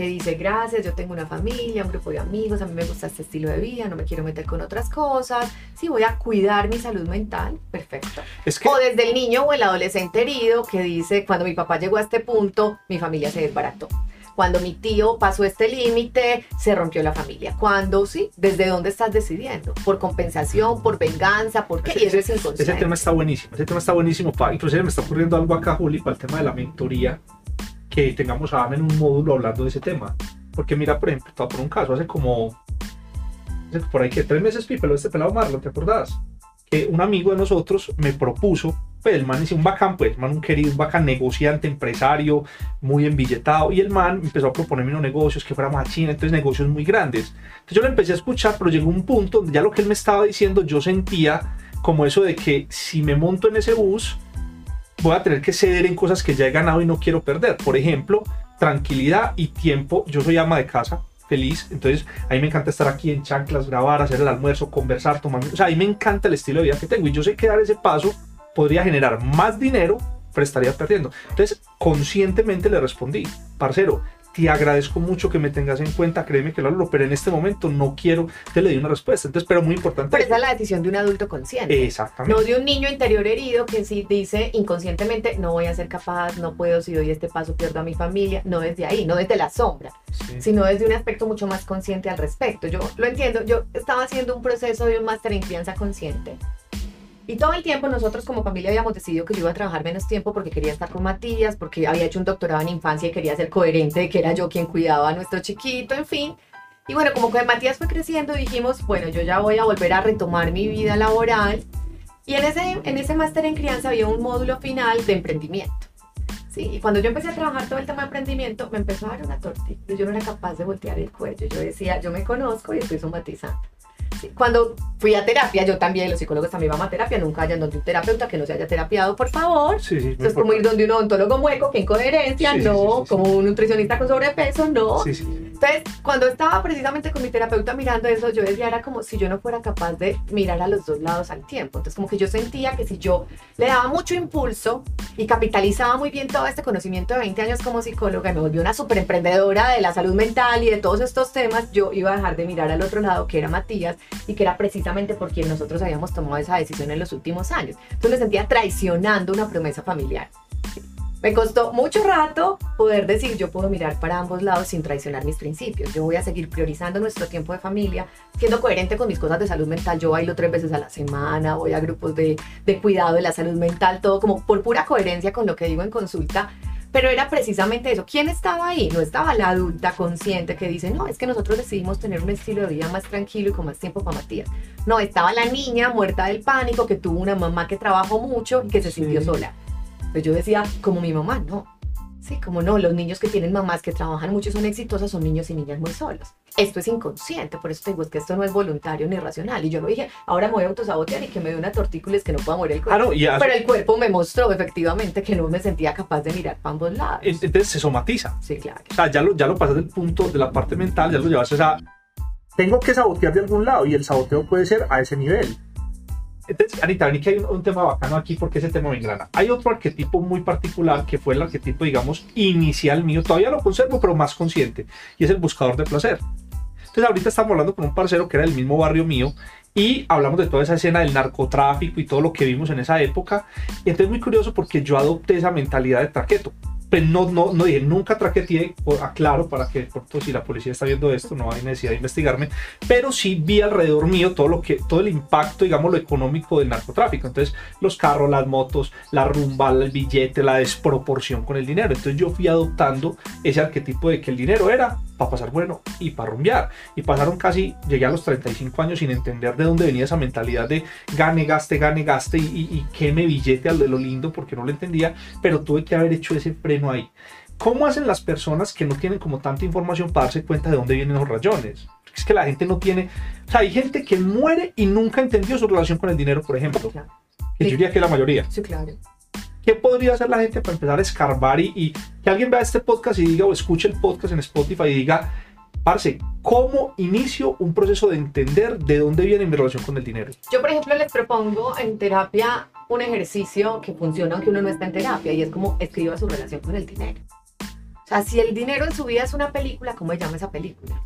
que dice, gracias, yo tengo una familia, un grupo de amigos, a mí me gusta este estilo de vida, no me quiero meter con otras cosas, si voy a cuidar mi salud mental, perfecto. O desde el niño o el adolescente herido que dice, cuando mi papá llegó a este punto, mi familia se desbarató. Cuando mi tío pasó este límite, se rompió la familia. Cuando sí, ¿desde dónde estás decidiendo? ¿Por compensación, por venganza, por qué? y eso es inconsciente. Ese tema está buenísimo, ese tema está buenísimo. Inclusive me está ocurriendo algo acá, Juli, para el tema de la mentoría que tengamos a en un módulo hablando de ese tema. Porque mira, por ejemplo, estaba por un caso hace como, por ahí que tres meses, Pipe, lo de este pelado Marlon, ¿te acordás? Que un amigo de nosotros me propuso, pues el man es un bacán, pues, man un querido, un bacán negociante, empresario, muy embilletado, y el man empezó a proponerme unos negocios que fuéramos a China, entonces negocios muy grandes. Entonces yo le empecé a escuchar, pero llegó un punto donde ya lo que él me estaba diciendo, yo sentía como eso de que si me monto en ese bus, voy a tener que ceder en cosas que ya he ganado y no quiero perder. Por ejemplo, tranquilidad y tiempo. Yo soy ama de casa, feliz. Entonces, a mí me encanta estar aquí en chanclas, grabar, hacer el almuerzo, conversar, tomar. O sea, a mí me encanta el estilo de vida que tengo. Y yo sé que dar ese paso podría generar más dinero, pero estaría perdiendo. Entonces, conscientemente le respondí, parcero, te agradezco mucho que me tengas en cuenta, créeme que lo hablo, pero en este momento no quiero, te le di una respuesta. Entonces, pero muy importante. Pero esa es la decisión de un adulto consciente. Exactamente. No de un niño interior herido que sí dice inconscientemente, no voy a ser capaz, no puedo, si doy este paso pierdo a mi familia. No desde ahí, no desde la sombra, sino desde un aspecto mucho más consciente al respecto. Yo lo entiendo, yo estaba haciendo un proceso de un máster en crianza consciente y todo el tiempo nosotros como familia habíamos decidido que yo iba a trabajar menos tiempo porque quería estar con Matías, porque había hecho un doctorado en infancia y quería ser coherente de que era yo quien cuidaba a nuestro chiquito, en fin. Y bueno, como que Matías fue creciendo, dijimos, bueno, yo ya voy a volver a retomar mi vida laboral. Y en ese, en ese máster en crianza había un módulo final de emprendimiento. Sí, y cuando yo empecé a trabajar todo el tema de emprendimiento, me empezó a dar una tortilla. Yo no era capaz de voltear el cuello. Yo decía, yo me conozco y estoy somatizando. Cuando fui a terapia, yo también, los psicólogos también van a terapia, nunca vayan donde un terapeuta que no se haya terapiado, por favor. Sí, sí, es como ir donde un odontólogo mueco, que incoherencia, no, como un nutricionista con sobrepeso, no. Entonces, cuando estaba precisamente con mi terapeuta mirando eso, yo decía, era como si yo no fuera capaz de mirar a los dos lados al tiempo. Entonces, como que yo sentía que si yo le daba mucho impulso y capitalizaba muy bien todo este conocimiento de 20 años como psicóloga y me volví una súper emprendedora de la salud mental y de todos estos temas, yo iba a dejar de mirar al otro lado, que era Matías, y que era precisamente por quien nosotros habíamos tomado esa decisión en los últimos años. Entonces me sentía traicionando una promesa familiar. Me costó mucho rato poder decir, yo puedo mirar para ambos lados sin traicionar mis principios. Yo voy a seguir priorizando nuestro tiempo de familia, siendo coherente con mis cosas de salud mental. Yo bailo tres veces a la semana, voy a grupos de, de cuidado de la salud mental, todo como por pura coherencia con lo que digo en consulta pero era precisamente eso. ¿Quién estaba ahí? No estaba la adulta consciente que dice, no, es que nosotros decidimos tener un estilo de vida más tranquilo y con más tiempo para Matías. No, estaba la niña muerta del pánico que tuvo una mamá que trabajó mucho y que se sintió sola. Pues yo decía, como mi mamá, no, Sí, como no, los niños que tienen mamás que trabajan mucho y son exitosas son niños y niñas muy solos. Esto es inconsciente, por eso te digo, es que esto no es voluntario ni racional. Y yo no dije, ahora me voy a autosabotear y que me dé una tortícula es que no pueda morir el cuerpo. Pero el cuerpo me mostró efectivamente que no me sentía capaz de mirar para ambos lados. Entonces se somatiza. Sí, claro. O sea, ya lo, ya lo pasas del punto de la parte mental, ya lo llevas a esa... Tengo que sabotear de algún lado y el saboteo puede ser a ese nivel. Entonces, Anita, vení que hay un, tema bacano aquí porque ese tema me engrana. Hay otro arquetipo muy particular que fue el arquetipo, digamos, inicial mío. Todavía lo conservo, pero más consciente. Y es el buscador de placer. Entonces, ahorita estamos hablando con un parcero que era del mismo barrio mío y hablamos de toda esa escena del narcotráfico y todo lo que vimos en esa época. Y entonces, muy curioso porque yo adopté esa mentalidad de traqueto pues no, no, no dije, nunca traqueteé, aclaro para que por si la policía está viendo esto no hay necesidad de investigarme, pero sí vi alrededor mío todo lo que, todo el impacto, digamos, lo económico del narcotráfico. Entonces, los carros, las motos, la rumba, el billete, la desproporción con el dinero. Entonces yo fui adoptando ese arquetipo de que el dinero era para pasar bueno y para rumbear. Y pasaron casi, llegué a los 35 años sin entender de dónde venía esa mentalidad de gane, gaste, gane, gaste y, y, queme billete al de lo lindo porque no lo entendía, pero tuve que haber hecho ese freno ahí. ¿cómo hacen las personas que no tienen como tanta información para darse cuenta de dónde vienen los rayones? Es que la gente no tiene, o sea, hay gente que muere y nunca entendió su relación con el dinero, por ejemplo. Y yo diría que la mayoría. Sí, claro. ¿Qué podría hacer la gente para empezar a escarbar y, que alguien vea este podcast y diga o escuche el podcast en Spotify y diga, Parce, ¿cómo inicio un proceso de entender de dónde viene mi relación con el dinero? Yo, por ejemplo, les propongo en terapia un ejercicio que funciona aunque uno no está en terapia y es como escriba su relación con el dinero. O sea, si el dinero en su vida es una película, ¿cómo se llama esa película?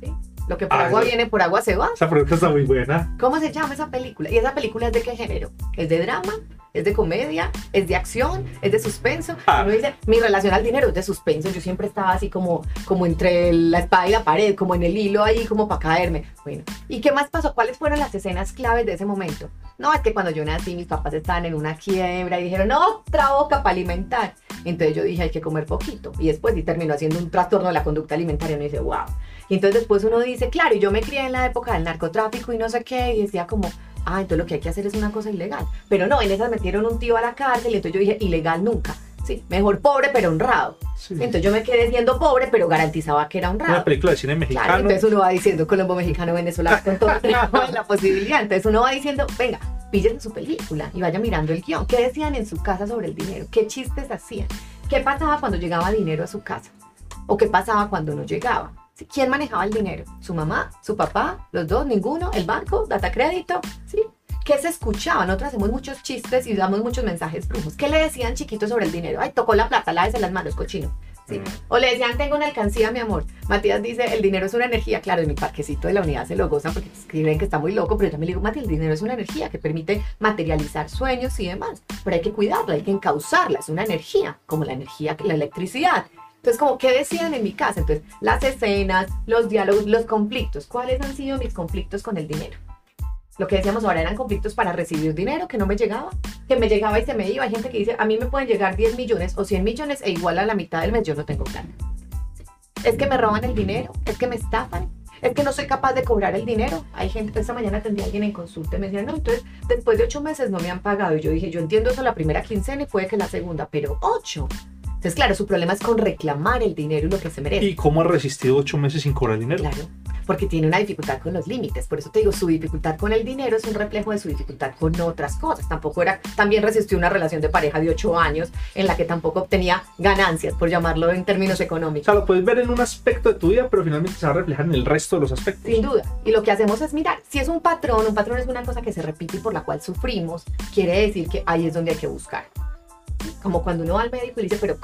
¿Sí? Lo que por ah, agua viene, por agua se va. Esa pregunta está muy buena. ¿Cómo se llama esa película? ¿Y esa película es de qué género? ¿Es de drama? Es de comedia, es de acción, es de suspenso. Ah. Uno dice, mi relación al dinero es de suspenso. Yo siempre estaba así como, como entre la espada y la pared, como en el hilo ahí, como para caerme. Bueno, ¿y qué más pasó? ¿Cuáles fueron las escenas claves de ese momento? No, es que cuando yo nací, mis papás estaban en una quiebra y dijeron, otra boca para alimentar. Entonces yo dije, hay que comer poquito. Y después y terminó haciendo un trastorno de la conducta alimentaria. Uno dice, wow. Y entonces después uno dice, claro, y yo me crié en la época del narcotráfico y no sé qué, y decía como, ah, entonces lo que hay que hacer es una cosa ilegal. Pero no, en esas metieron un tío a la cárcel y entonces yo dije, ilegal nunca. Sí, mejor pobre pero honrado. Entonces yo me quedé siendo pobre pero garantizaba que era honrado. Una película de cine mexicano. entonces uno va diciendo Colombo mexicano venezolano con todo la posibilidad. Entonces uno va diciendo, venga, píllense su película y vaya mirando el guion. ¿Qué decían en su casa sobre el dinero? ¿Qué chistes hacían? ¿Qué pasaba cuando llegaba dinero a su casa? ¿O qué pasaba cuando no llegaba? ¿Quién manejaba el dinero? ¿Su mamá? ¿Su papá? ¿Los dos? ¿Ninguno? ¿El banco? ¿Data crédito? ¿Sí? ¿Qué se escuchaba? Nosotros hacemos muchos chistes y damos muchos mensajes brujos. ¿Qué le decían chiquitos sobre el dinero? Ay, tocó la plata, lávese las manos, cochino. ¿Sí? Mm. O le decían, tengo una alcancía, mi amor. Matías dice, el dinero es una energía. Claro, en mi parquecito de la unidad se lo gozan porque creen que está muy loco, pero yo también le digo, Mati, el dinero es una energía que permite materializar sueños y demás. Pero hay que cuidarla, hay que encauzarla. Es una energía, como la energía, la electricidad. Entonces, como, ¿qué decían en mi casa? Entonces, las escenas, los diálogos, los conflictos. ¿Cuáles han sido mis conflictos con el dinero? Lo que decíamos ahora eran conflictos para recibir dinero que no me llegaba, que me llegaba y se me iba. Hay gente que dice, a mí me pueden llegar 10 millones o 100 millones e igual a la mitad del mes yo no tengo plan. Es que me roban el dinero, es que me estafan, es que no soy capaz de cobrar el dinero. Hay gente, esta mañana tendría alguien en consulta y me decía, no, entonces después de ocho meses no me han pagado. Y yo dije, yo entiendo eso la primera quincena y puede que la segunda, pero ocho. Entonces, claro, su problema es con reclamar el dinero y lo que se merece. ¿Y cómo ha resistido ocho meses sin cobrar dinero? Claro, porque tiene una dificultad con los límites. Por eso te digo, su dificultad con el dinero es un reflejo de su dificultad con otras cosas. Tampoco era, también resistió una relación de pareja de ocho años en la que tampoco obtenía ganancias, por llamarlo en términos económicos. O sea, lo puedes ver en un aspecto de tu vida, pero finalmente se va a reflejar en el resto de los aspectos. Sin duda. Y lo que hacemos es mirar, si es un patrón, un patrón es una cosa que se repite y por la cual sufrimos, quiere decir que ahí es donde hay que buscar como cuando uno va al médico y dice, pero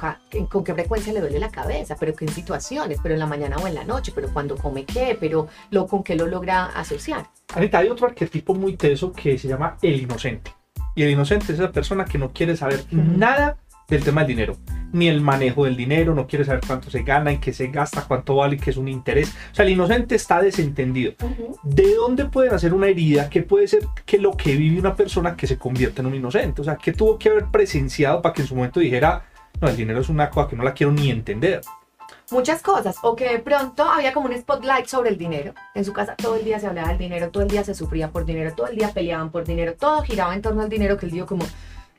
¿con qué frecuencia le duele la cabeza? ¿Pero qué situaciones? ¿Pero en la mañana o en la noche? ¿Pero cuando come qué? ¿Pero lo, con qué lo logra asociar? Anita, hay otro arquetipo muy teso que se llama el inocente. Y el inocente es esa persona que no quiere saber nada del tema del dinero, ni el manejo del dinero, no quiere saber cuánto se gana, en qué se gasta, cuánto vale, qué es un interés. O sea, el inocente está desentendido. ¿De dónde pueden hacer una herida? ¿Qué puede ser que lo que vive una persona que se convierte en un inocente? O sea, ¿qué tuvo que haber presenciado para que en su momento dijera, no, el dinero es una cosa que no la quiero ni entender? Muchas cosas, o que de pronto había como un spotlight sobre el dinero. En su casa todo el día se hablaba del dinero, todo el día se sufría por dinero, todo el día peleaban por dinero, todo giraba en torno al dinero que él dijo como,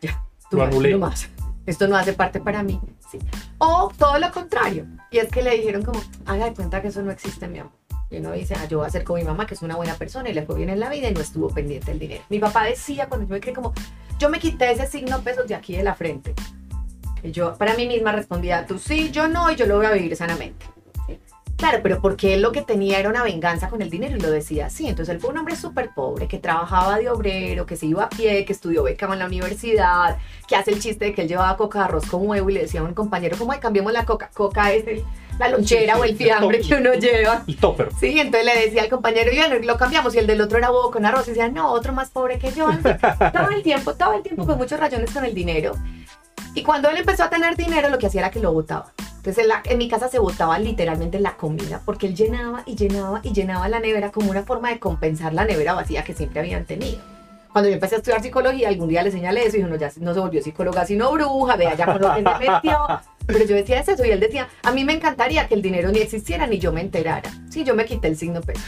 ya, tú no más esto no hace parte para mí. ¿sí? O todo lo contrario, y es que le dijeron como, haga de cuenta que eso no existe, mi amor. Y uno dice, ah, yo voy a ser como mi mamá, que es una buena persona y le fue bien en la vida y no estuvo pendiente del dinero. Mi papá decía cuando yo me creí como, yo me quité ese signo pesos de aquí de la frente. Y yo para mí misma respondía, tú sí, yo no, y yo lo voy a vivir sanamente. Claro, pero porque él lo que tenía era una venganza con el dinero y lo decía así. Entonces él fue un hombre súper pobre, que trabajaba de obrero, que se iba a pie, que estudió beca en la universidad, que hace el chiste de que él llevaba coca arroz con huevo y le decía a un compañero, ¿cómo cambiemos la coca? Coca es la lonchera o el fiambre que uno lleva. El topper. Sí, entonces le decía al compañero, lo cambiamos y el del otro era huevo con arroz. Y decía, no, otro más pobre que yo. todo el tiempo, todo el tiempo con muchos rayones con el dinero. Y cuando él empezó a tener dinero, lo que hacía era que lo botaba. Entonces en, mi casa se botaba literalmente la comida porque él llenaba y llenaba y llenaba la nevera como una forma de compensar la nevera vacía que siempre habían tenido. Cuando yo empecé a estudiar psicología, algún día le señalé eso y dijo, no, ya no se volvió psicóloga sino bruja, vea ya con lo que se metió. Pero yo decía eso y él decía, a mí me encantaría que el dinero ni existiera ni yo me enterara. Sí, yo me quité el signo peso.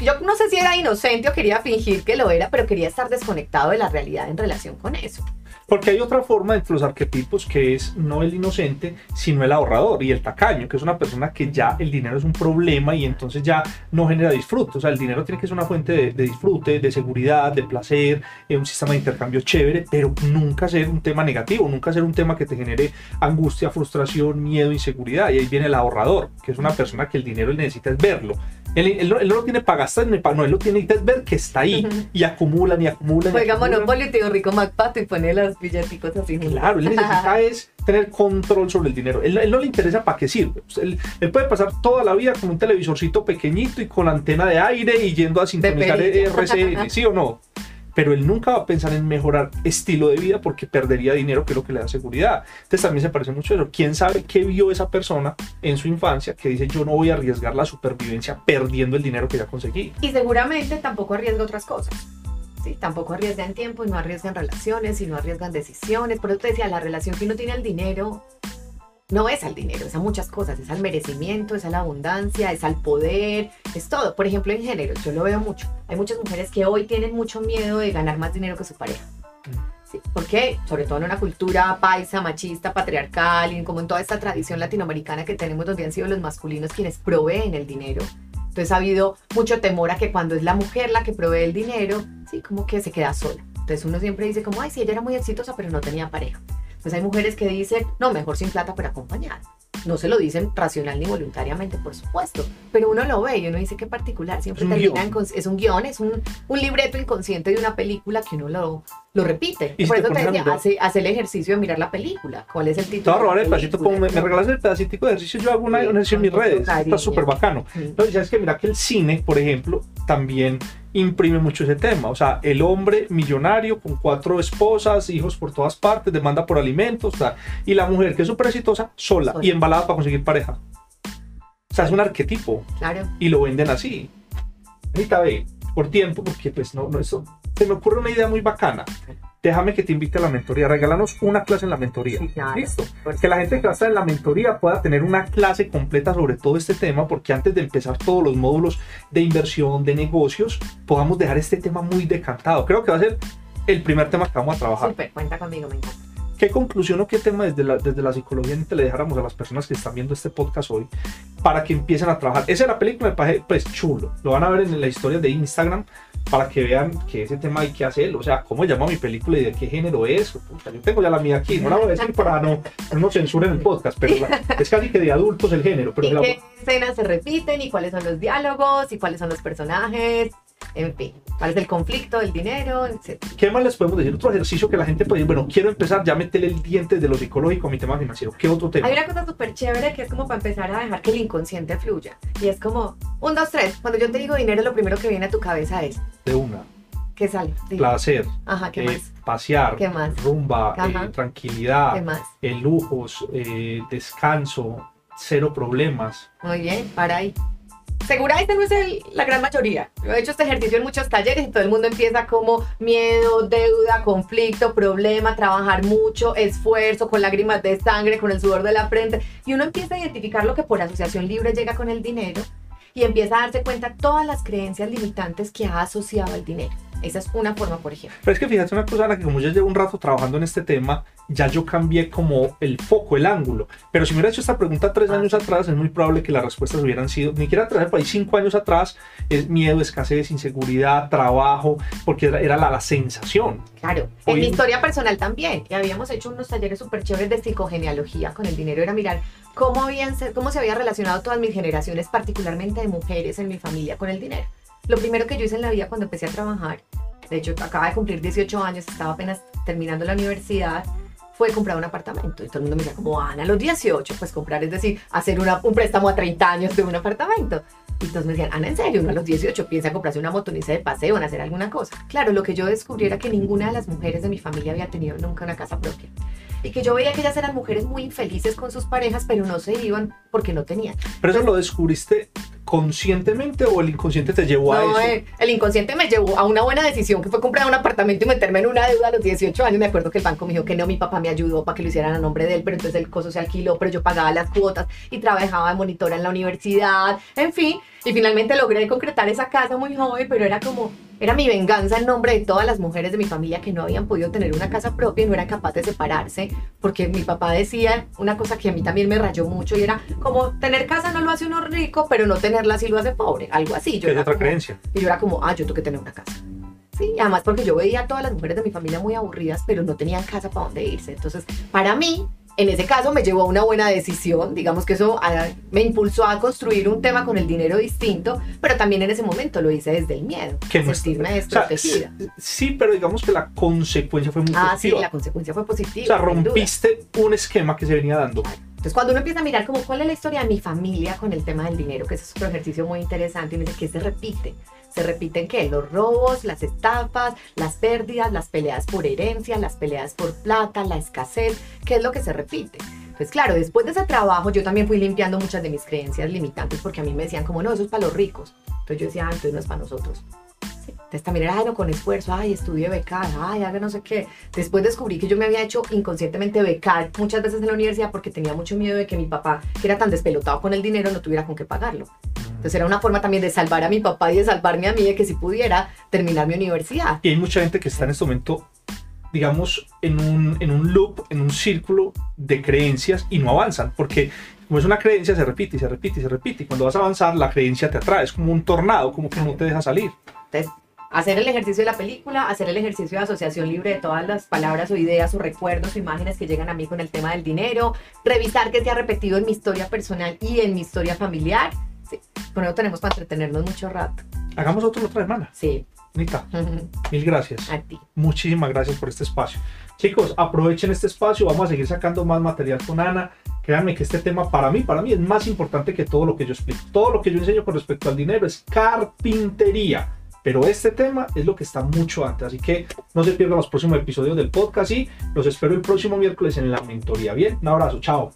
yo no sé si era inocente o quería fingir que lo era, pero quería estar desconectado de la realidad en relación con eso. Porque hay otra forma entre los arquetipos que es no el inocente, sino el ahorrador y el tacaño, que es una persona que ya el dinero es un problema y entonces ya no genera disfrute. O sea, el dinero tiene que ser una fuente de, disfrute, de seguridad, de placer, eh, un sistema de intercambio chévere, pero nunca ser un tema negativo, nunca ser un tema que te genere angustia, frustración, miedo, inseguridad. Y ahí viene el ahorrador, que es una persona que el dinero necesita es verlo. Él, no, lo tiene para gastar, no, él lo tiene que ver que está ahí y acumulan y acumulan. Juega Monopoly, tío rico MacPato y pone los billeticos así. Claro, él necesita es tener control sobre el dinero. Él, no le interesa para qué sirve. Él, puede pasar toda la vida con un televisorcito pequeñito y con antena de aire y yendo a sintonizar RCN, ¿sí o no? Pero él nunca va a pensar en mejorar estilo de vida porque perdería dinero, que es lo que le da seguridad. Entonces también se parece mucho a eso. ¿Quién sabe qué vio esa persona en su infancia que dice yo no voy a arriesgar la supervivencia perdiendo el dinero que ya conseguí? Y seguramente tampoco arriesga otras cosas. Sí, tampoco arriesga en tiempo y no arriesga en relaciones y no arriesga en decisiones. Por eso te decía, la relación que uno tiene el dinero no es al dinero, es a muchas cosas, es al merecimiento, es a la abundancia, es al poder, es todo. Por ejemplo, en género, yo lo veo mucho. Hay muchas mujeres que hoy tienen mucho miedo de ganar más dinero que su pareja. Sí, ¿Por qué? Sobre todo en una cultura paisa, machista, patriarcal, y como en toda esta tradición latinoamericana que tenemos donde han sido los masculinos quienes proveen el dinero. Entonces ha habido mucho temor a que cuando es la mujer la que provee el dinero, sí, como que se queda sola. Entonces uno siempre dice como, ay, sí, ella era muy exitosa, pero no tenía pareja. Pues hay mujeres que dicen, no, mejor sin plata, pero acompañada. No se lo dicen racional ni voluntariamente, por supuesto, pero uno lo ve y uno dice que particular, siempre termina en, es un guion, es un, un, libreto inconsciente de una película que uno lo, lo repite. por eso te decía, hace, hace, el ejercicio de mirar la película. ¿Cuál es el título? Te voy a robar el pedacito, como me, regalas el pedacito de ejercicio, yo hago una, ejercicio en mis redes, está súper bacano. Entonces, ya es que mira que el cine, por ejemplo, también imprime mucho ese tema. O sea, el hombre millonario con cuatro esposas, hijos por todas partes, demanda por alimentos, y la mujer que es súper exitosa, sola, y embalada para conseguir pareja. O sea, es un arquetipo. Claro. Y lo venden así. Ahorita ve, por tiempo, porque pues no, no, eso. Se me ocurre una idea muy bacana déjame que te invite a la mentoría, regálanos una clase en la mentoría. Listo. Que la gente que va a estar en la mentoría pueda tener una clase completa sobre todo este tema, porque antes de empezar todos los módulos de inversión, de negocios, podamos dejar este tema muy decantado. Creo que va a ser el primer tema que vamos a trabajar. Súper, cuenta conmigo, me encanta. ¿Qué conclusión o qué tema desde la, desde la psicología le dejáramos a las personas que están viendo este podcast hoy para que empiecen a trabajar? Esa es la película, me parece pues chulo. Lo van a ver en la historia de Instagram para que vean que ese tema hay que hacerlo. O sea, cómo llama mi película y de qué género es. yo tengo ya la mía aquí, no la voy a decir para no, no censuren el podcast, pero es casi que de adultos el género. Pero ¿Y qué escenas se repiten y cuáles son los diálogos y cuáles son los personajes? En fin, cuál es el conflicto, el dinero, etc. ¿Qué más les podemos decir? Otro ejercicio que la gente puede decir, bueno, quiero empezar, ya meterle el diente de lo psicológico a mi tema financiero. ¿Qué otro tema? Hay una cosa súper chévere que es como para empezar a dejar que el inconsciente fluya. Y es como, un, dos, tres. Cuando yo te digo dinero, lo primero que viene a tu cabeza es... De una. ¿Qué sale? Placer. Ajá, ¿qué eh, más? Pasear. ¿Qué más? Rumba, eh, tranquilidad. ¿Qué más? Eh, lujos, descanso, cero problemas. Muy bien, para ahí. Seguramente no es la gran mayoría. Yo he hecho este ejercicio en muchos talleres y todo el mundo empieza como miedo, deuda, conflicto, problema, trabajar mucho, esfuerzo, con lágrimas de sangre, con el sudor de la frente. Y uno empieza a identificar lo que por asociación libre llega con el dinero y empieza a darse cuenta todas las creencias limitantes que ha asociado al dinero. Esa es una forma, por ejemplo. Pero es que fíjate una cosa, que como yo llevo un rato trabajando en este tema, ya yo cambié como el foco, el ángulo. Pero si me hubiera hecho esta pregunta tres ah, años atrás, es muy probable que las respuestas hubieran sido, ni siquiera tres, país cinco años atrás, es miedo, escasez, inseguridad, trabajo, porque era, la, la, sensación. Claro, en mi historia personal también. Y habíamos hecho unos talleres súper chéveres de psicogenealogía con el dinero. Era mirar cómo, habían, cómo se había relacionado todas mis generaciones, particularmente de mujeres en mi familia, con el dinero. Lo primero que yo hice en la vida cuando empecé a trabajar, de hecho acaba de cumplir 18 años, estaba apenas terminando la universidad, fue comprar un apartamento. Y todo el mundo me decía, como Ana, a los 18, pues comprar, es decir, hacer un préstamo a 30 años de un apartamento. Y entonces me decían, Ana, ¿en serio? Uno a los 18 piensa comprarse una motoriza de paseo, en hacer alguna cosa. Claro, lo que yo descubrí era que ninguna de las mujeres de mi familia había tenido nunca una casa propia. Y que yo veía que ellas eran mujeres muy infelices con sus parejas, pero no se iban porque no tenían. Pero eso lo descubriste conscientemente o el inconsciente te llevó a eso? Eh, el inconsciente me llevó a una buena decisión que fue comprar un apartamento y meterme en una deuda a los 18 años. Me acuerdo que el banco me dijo que no, mi papá me ayudó para que lo hicieran a nombre de él, pero entonces el coso se alquiló, pero yo pagaba las cuotas y trabajaba de monitora en la universidad, en fin. Y finalmente logré concretar esa casa muy joven, pero era como, era mi venganza en nombre de todas las mujeres de mi familia que no habían podido tener una casa propia y no eran capaces de separarse, porque mi papá decía una cosa que a mí también me rayó mucho y era como, tener casa no lo hace uno rico, pero no tenerla sí lo hace pobre, algo así. Yo es otra creencia. Y yo era como, ah, yo tengo que tener una casa. Sí, además porque yo veía a todas las mujeres de mi familia muy aburridas, pero no tenían casa para dónde irse. Entonces, para mí, en ese caso me llevó a una buena decisión, digamos que eso ah, me impulsó a construir un tema con el dinero distinto, pero también en ese momento lo hice desde el miedo, que sentirme desprotegida. sí, pero digamos que la consecuencia fue muy positiva. Ah, sí, la consecuencia fue positiva. O sea, rompiste un esquema que se venía dando. Entonces, cuando uno empieza a mirar como cuál es la historia de mi familia con el tema del dinero, que es otro ejercicio muy interesante, y uno dice que se repite. Se repiten qué? Los robos, las estafas, las pérdidas, las peleas por herencia, las peleas por plata, la escasez, ¿qué es lo que se repite? Pues claro, después de ese trabajo yo también fui limpiando muchas de mis creencias limitantes porque a mí me decían como, no, eso es para los ricos. Entonces yo decía, ah, entonces no es para nosotros. Entonces también era, ay, no, con esfuerzo, ay, estudié becar, ay, haga no sé qué. Después descubrí que yo me había hecho inconscientemente becar muchas veces en la universidad porque tenía mucho miedo de que mi papá, que era tan despelotado con el dinero, no tuviera con qué pagarlo. Entonces era una forma también de salvar a mi papá y de salvarme a mí de que si pudiera terminar mi universidad. Y hay mucha gente que está en este momento digamos, en un, en un loop, en un círculo de creencias y no avanzan, porque como es una creencia, se repite y se repite y se repite, y cuando vas a avanzar, la creencia te atrae, es como un tornado, como que no te deja salir. Entonces, hacer el ejercicio de la película, hacer el ejercicio de asociación libre de todas las palabras o ideas o recuerdos o imágenes que llegan a mí con el tema del dinero, revisar qué se ha repetido en mi historia personal y en mi historia familiar. Sí, con eso tenemos para entretenernos mucho rato. Hagamos otro otra semana. Sí. Nita, mil gracias. A ti. Muchísimas gracias por este espacio. Chicos, aprovechen este espacio, vamos a seguir sacando más material con Ana. Créanme que este tema para mí, para mí es más importante que todo lo que yo explico. Todo lo que yo enseño con respecto al dinero es carpintería pero este tema es lo que está mucho antes, así que no se pierdan los próximos episodios del podcast y los espero el próximo miércoles en la mentoría. Bien, un abrazo, chao.